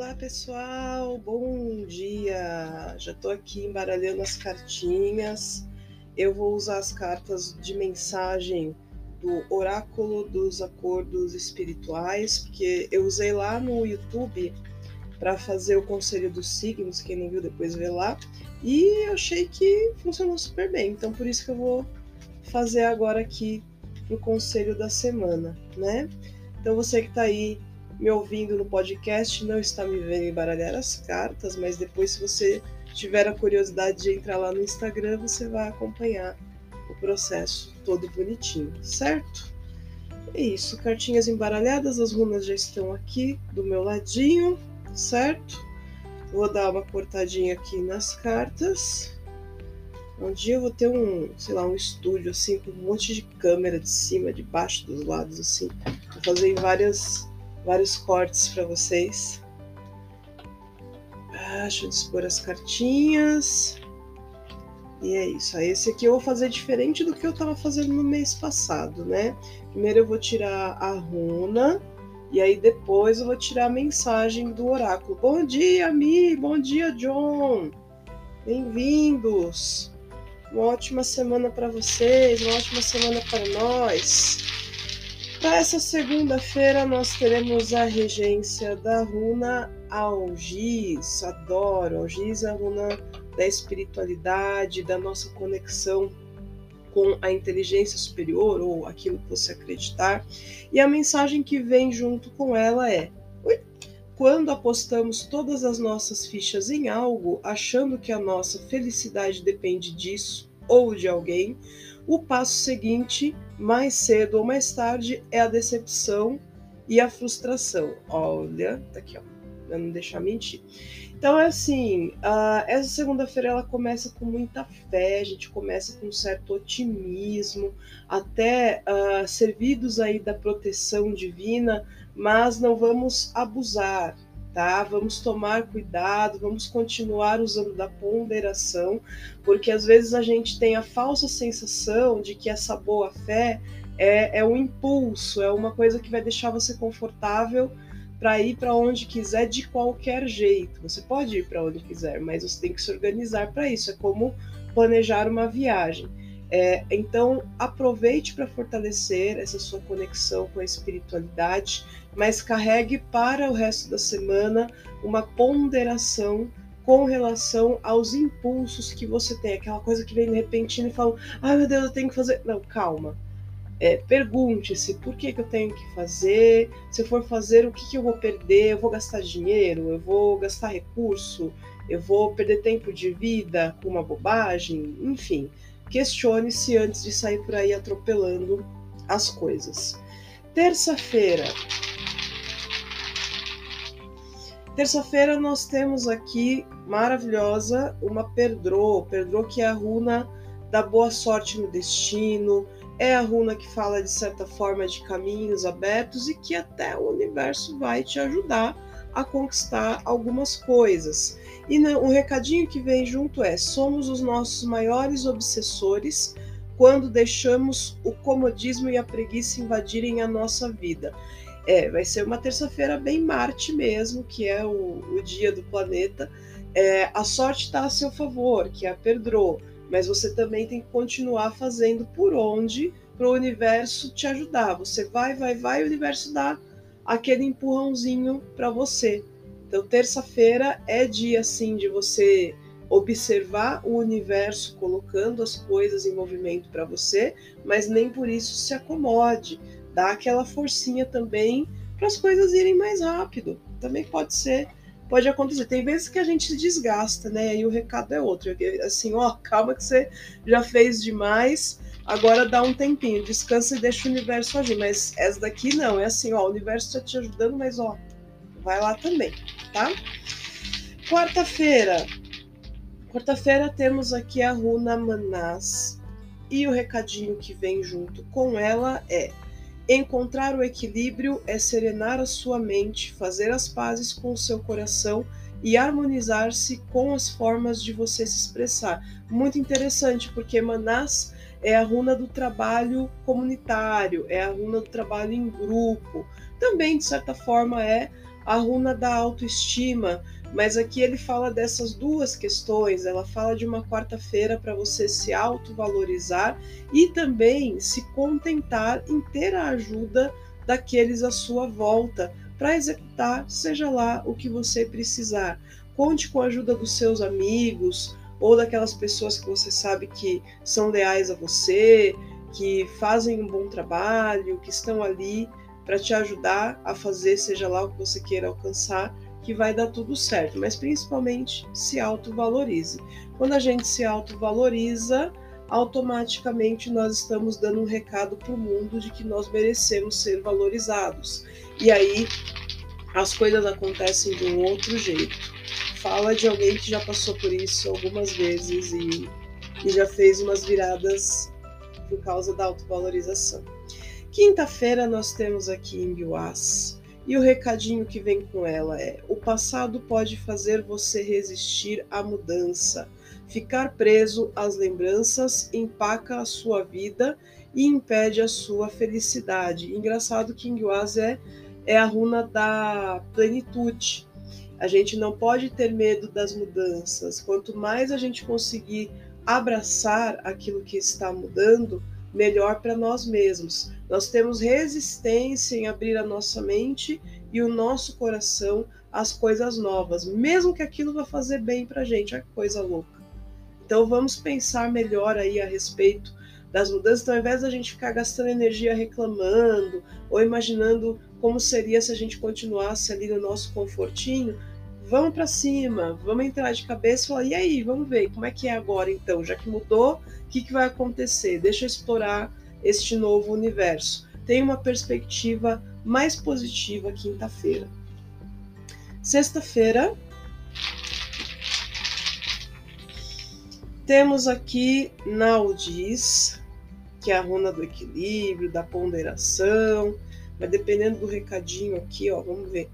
Olá pessoal, bom dia! Já estou aqui embaralhando as cartinhas. Eu vou usar as cartas de mensagem do Oráculo dos Acordos Espirituais, porque eu usei lá no YouTube para fazer o conselho dos signos, quem não viu depois vê lá, e eu achei que funcionou super bem. Então por isso que eu vou fazer agora aqui o conselho da semana, né? Então você que está aí me ouvindo no podcast não está me vendo embaralhar as cartas, mas depois, se você tiver a curiosidade de entrar lá no Instagram, você vai acompanhar o processo todo bonitinho, certo? É isso, cartinhas embaralhadas, as runas já estão aqui do meu ladinho, certo? Vou dar uma cortadinha aqui nas cartas. Um dia eu vou ter um, sei lá, um estúdio assim, com um monte de câmera de cima, de baixo, dos lados, assim. Fazer várias vários cortes para vocês. Ah, deixa eu dispor as cartinhas. E é isso. Aí esse aqui eu vou fazer diferente do que eu estava fazendo no mês passado, né? Primeiro eu vou tirar a runa e aí depois eu vou tirar a mensagem do oráculo. Bom dia, Mi! Bom dia, John! Bem-vindos! Uma ótima semana para vocês, uma ótima semana para nós. Para essa segunda-feira, nós teremos a regência da runa Algis. Adoro! Algis é a runa da espiritualidade, da nossa conexão com a inteligência superior ou aquilo que você acreditar. E a mensagem que vem junto com ela é: quando apostamos todas as nossas fichas em algo, achando que a nossa felicidade depende disso ou de alguém, o passo seguinte, mais cedo ou mais tarde, é a decepção e a frustração. Olha, tá aqui, ó, pra não deixar mentir. Então é assim, uh, essa segunda-feira ela começa com muita fé, a gente começa com um certo otimismo, até uh, servidos aí da proteção divina, mas não vamos abusar, tá? Vamos tomar cuidado, vamos continuar usando da ponderação, porque às vezes a gente tem a falsa sensação de que essa boa fé é, é um impulso, é uma coisa que vai deixar você confortável para ir para onde quiser de qualquer jeito. Você pode ir para onde quiser, mas você tem que se organizar para isso. É como planejar uma viagem. É, então, aproveite para fortalecer essa sua conexão com a espiritualidade, mas carregue para o resto da semana uma ponderação com relação aos impulsos que você tem, aquela coisa que vem de repente e fala: ai meu Deus, eu tenho que fazer. Não, calma. É, Pergunte-se por que, que eu tenho que fazer, se eu for fazer, o que, que eu vou perder? Eu vou gastar dinheiro, eu vou gastar recurso, eu vou perder tempo de vida com uma bobagem, enfim Questione-se antes de sair por aí atropelando as coisas. Terça-feira. Terça-feira nós temos aqui maravilhosa uma Perdro, Perdro que é a runa da boa sorte no destino, é a runa que fala de certa forma de caminhos abertos e que até o universo vai te ajudar a conquistar algumas coisas. E o recadinho que vem junto é: somos os nossos maiores obsessores quando deixamos o comodismo e a preguiça invadirem a nossa vida. É, vai ser uma terça-feira bem Marte mesmo, que é o, o dia do planeta. É, a sorte está a seu favor, que a Perdro, mas você também tem que continuar fazendo por onde para o universo te ajudar. Você vai, vai, vai, o universo dá aquele empurrãozinho para você. Então, terça-feira é dia assim de você observar o universo colocando as coisas em movimento para você, mas nem por isso se acomode. Dá aquela forcinha também para as coisas irem mais rápido. Também pode ser, pode acontecer. Tem vezes que a gente se desgasta, né? E o recado é outro. Assim, ó, calma que você já fez demais Agora dá um tempinho, descansa e deixa o universo agir. Mas essa daqui não, é assim, ó, o universo está te ajudando, mas ó, vai lá também, tá? Quarta-feira. Quarta-feira temos aqui a runa Manás. E o recadinho que vem junto com ela é: encontrar o equilíbrio é serenar a sua mente, fazer as pazes com o seu coração e harmonizar-se com as formas de você se expressar. Muito interessante, porque Manás é a runa do trabalho comunitário, é a runa do trabalho em grupo. Também, de certa forma, é a runa da autoestima, mas aqui ele fala dessas duas questões. Ela fala de uma quarta-feira para você se autovalorizar e também se contentar em ter a ajuda daqueles à sua volta para executar, seja lá o que você precisar. Conte com a ajuda dos seus amigos ou daquelas pessoas que você sabe que são leais a você, que fazem um bom trabalho, que estão ali para te ajudar a fazer, seja lá o que você queira alcançar, que vai dar tudo certo, mas principalmente se autovalorize. Quando a gente se autovaloriza, automaticamente nós estamos dando um recado para o mundo de que nós merecemos ser valorizados. E aí as coisas acontecem de um outro jeito. Fala de alguém que já passou por isso algumas vezes e, e já fez umas viradas por causa da autovalorização. Quinta-feira nós temos aqui em Biuás e o recadinho que vem com ela é: o passado pode fazer você resistir à mudança. Ficar preso às lembranças empaca a sua vida e impede a sua felicidade. Engraçado que Inguaz é, é a runa da plenitude. A gente não pode ter medo das mudanças. Quanto mais a gente conseguir abraçar aquilo que está mudando, melhor para nós mesmos. Nós temos resistência em abrir a nossa mente e o nosso coração às coisas novas, mesmo que aquilo vá fazer bem para a gente. Que coisa louca. Então vamos pensar melhor aí a respeito das mudanças. Então, ao invés da gente ficar gastando energia reclamando ou imaginando como seria se a gente continuasse ali no nosso confortinho, vamos para cima, vamos entrar de cabeça e falar, e aí, vamos ver como é que é agora então, já que mudou, o que, que vai acontecer? Deixa eu explorar este novo universo. Tem uma perspectiva mais positiva quinta-feira. Sexta-feira, temos aqui Naudis, que é a runa do equilíbrio, da ponderação, mas dependendo do recadinho aqui, ó, vamos ver.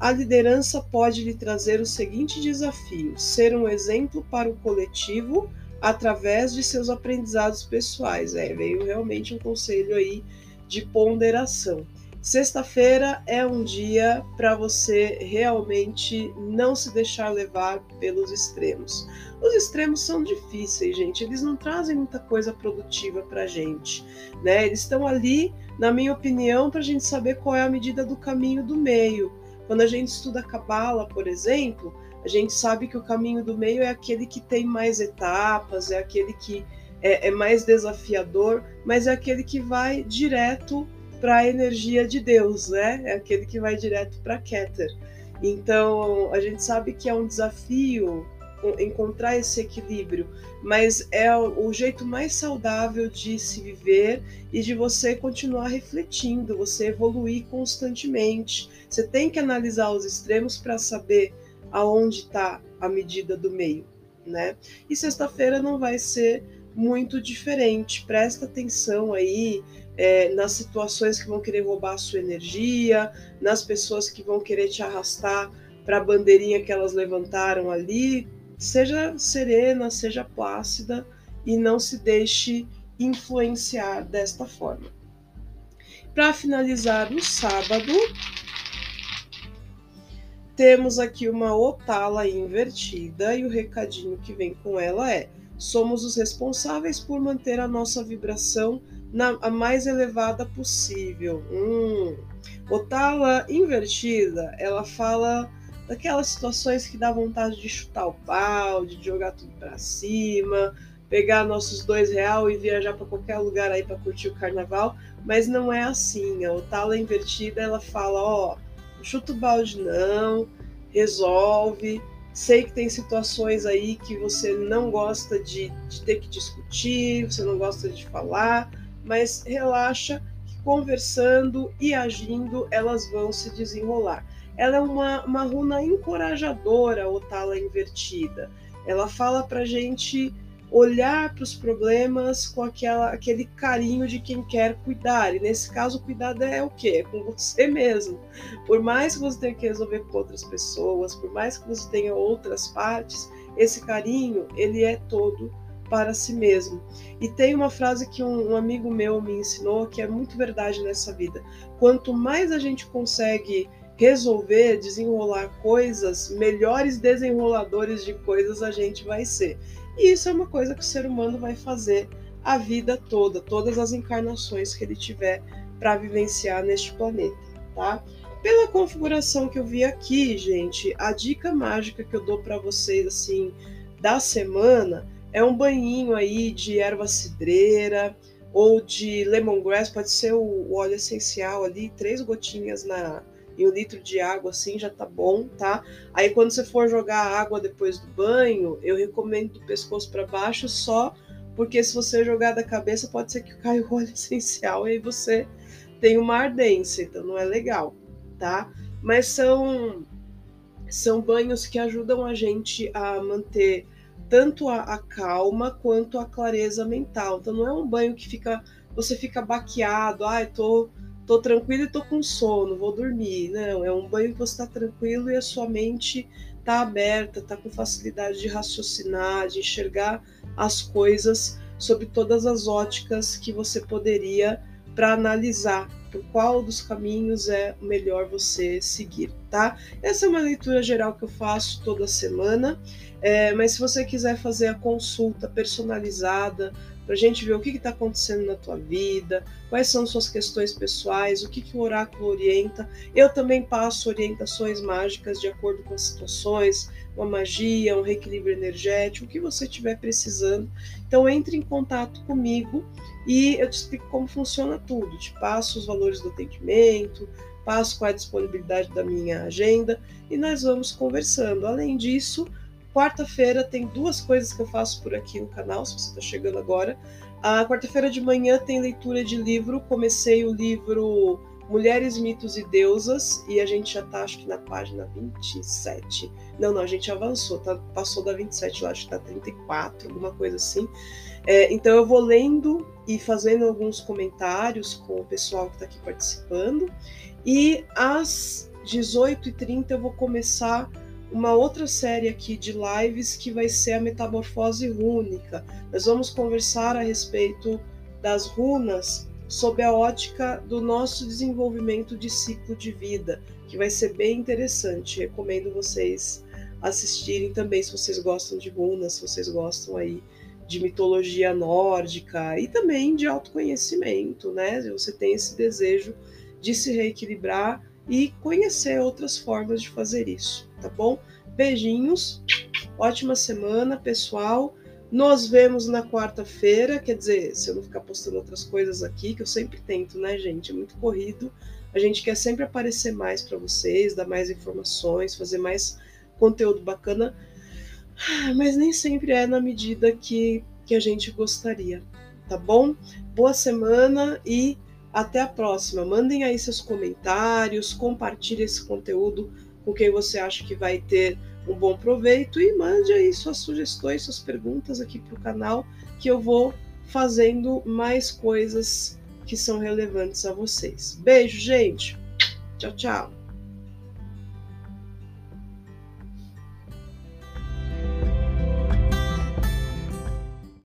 A liderança pode lhe trazer o seguinte desafio: ser um exemplo para o coletivo através de seus aprendizados pessoais. É, veio realmente um conselho aí de ponderação. Sexta-feira é um dia para você realmente não se deixar levar pelos extremos. Os extremos são difíceis, gente. Eles não trazem muita coisa produtiva para gente, né? Eles estão ali, na minha opinião, para a gente saber qual é a medida do caminho do meio. Quando a gente estuda Cabala, por exemplo, a gente sabe que o caminho do meio é aquele que tem mais etapas, é aquele que é, é mais desafiador, mas é aquele que vai direto para a energia de Deus, né? É aquele que vai direto para Keter. Então, a gente sabe que é um desafio encontrar esse equilíbrio, mas é o jeito mais saudável de se viver e de você continuar refletindo, você evoluir constantemente. Você tem que analisar os extremos para saber aonde está a medida do meio, né? E sexta-feira não vai ser muito diferente. Presta atenção aí é, nas situações que vão querer roubar a sua energia, nas pessoas que vão querer te arrastar para a bandeirinha que elas levantaram ali. Seja serena, seja plácida e não se deixe influenciar desta forma. Para finalizar o sábado, temos aqui uma otala invertida e o recadinho que vem com ela é: somos os responsáveis por manter a nossa vibração na a mais elevada possível. Hum. Otala invertida, ela fala daquelas situações que dá vontade de chutar o pau, de jogar tudo para cima, pegar nossos dois real e viajar para qualquer lugar aí para curtir o carnaval, mas não é assim. A Otala invertida, ela fala, ó, chuta o balde não, resolve. Sei que tem situações aí que você não gosta de, de ter que discutir, você não gosta de falar, mas relaxa que conversando e agindo elas vão se desenrolar. Ela é uma, uma runa encorajadora, Otala invertida. Ela fala pra gente olhar para os problemas com aquela, aquele carinho de quem quer cuidar. E nesse caso, o cuidado é o quê? É com você mesmo. Por mais que você tenha que resolver com outras pessoas, por mais que você tenha outras partes, esse carinho, ele é todo para si mesmo. E tem uma frase que um, um amigo meu me ensinou que é muito verdade nessa vida. Quanto mais a gente consegue resolver, desenrolar coisas, melhores desenroladores de coisas a gente vai ser. E isso é uma coisa que o ser humano vai fazer a vida toda, todas as encarnações que ele tiver para vivenciar neste planeta, tá? Pela configuração que eu vi aqui, gente, a dica mágica que eu dou para vocês assim da semana é um banhinho aí de erva cidreira ou de lemongrass, pode ser o óleo essencial ali, três gotinhas na em um litro de água assim já tá bom, tá? Aí quando você for jogar água depois do banho, eu recomendo do pescoço para baixo só porque se você jogar da cabeça pode ser que caia o óleo essencial e aí você tem uma ardência, então não é legal, tá? Mas são são banhos que ajudam a gente a manter tanto a, a, calma quanto a clareza mental. Então não é um banho que fica você fica baqueado, ah, tô tô tranquilo e tô com sono, vou dormir. Não, é um banho que você está tranquilo e a sua mente tá aberta, tá com facilidade de raciocinar, de enxergar as coisas sobre todas as óticas que você poderia para analisar por qual dos caminhos é melhor você seguir, tá? Essa é uma leitura geral que eu faço toda semana, é, mas se você quiser fazer a consulta personalizada para a gente ver o que está acontecendo na tua vida, quais são suas questões pessoais, o que, que o oráculo orienta. Eu também passo orientações mágicas de acordo com as situações, uma magia, um reequilíbrio energético, o que você estiver precisando. Então entre em contato comigo e eu te explico como funciona tudo. Te passo os valores do atendimento, passo qual é a disponibilidade da minha agenda e nós vamos conversando. Além disso, Quarta-feira tem duas coisas que eu faço por aqui no canal, se você está chegando agora. A quarta-feira de manhã tem leitura de livro. Comecei o livro Mulheres, Mitos e Deusas e a gente já está, acho que na página 27. Não, não, a gente avançou, tá, passou da 27 lá, acho que está 34, alguma coisa assim. É, então eu vou lendo e fazendo alguns comentários com o pessoal que está aqui participando. E às 18h30 eu vou começar uma outra série aqui de lives que vai ser a metamorfose rúnica. Nós vamos conversar a respeito das runas sob a ótica do nosso desenvolvimento de ciclo de vida, que vai ser bem interessante. Recomendo vocês assistirem também se vocês gostam de runas, se vocês gostam aí de mitologia nórdica e também de autoconhecimento, né? Você tem esse desejo de se reequilibrar e conhecer outras formas de fazer isso, tá bom? Beijinhos, ótima semana, pessoal. Nos vemos na quarta-feira, quer dizer, se eu não ficar postando outras coisas aqui, que eu sempre tento, né, gente? É muito corrido. A gente quer sempre aparecer mais para vocês, dar mais informações, fazer mais conteúdo bacana, mas nem sempre é na medida que, que a gente gostaria, tá bom? Boa semana e até a próxima. Mandem aí seus comentários, compartilhe esse conteúdo com quem você acha que vai ter um bom proveito e mande aí suas sugestões, suas perguntas aqui para o canal, que eu vou fazendo mais coisas que são relevantes a vocês. Beijo, gente. Tchau, tchau.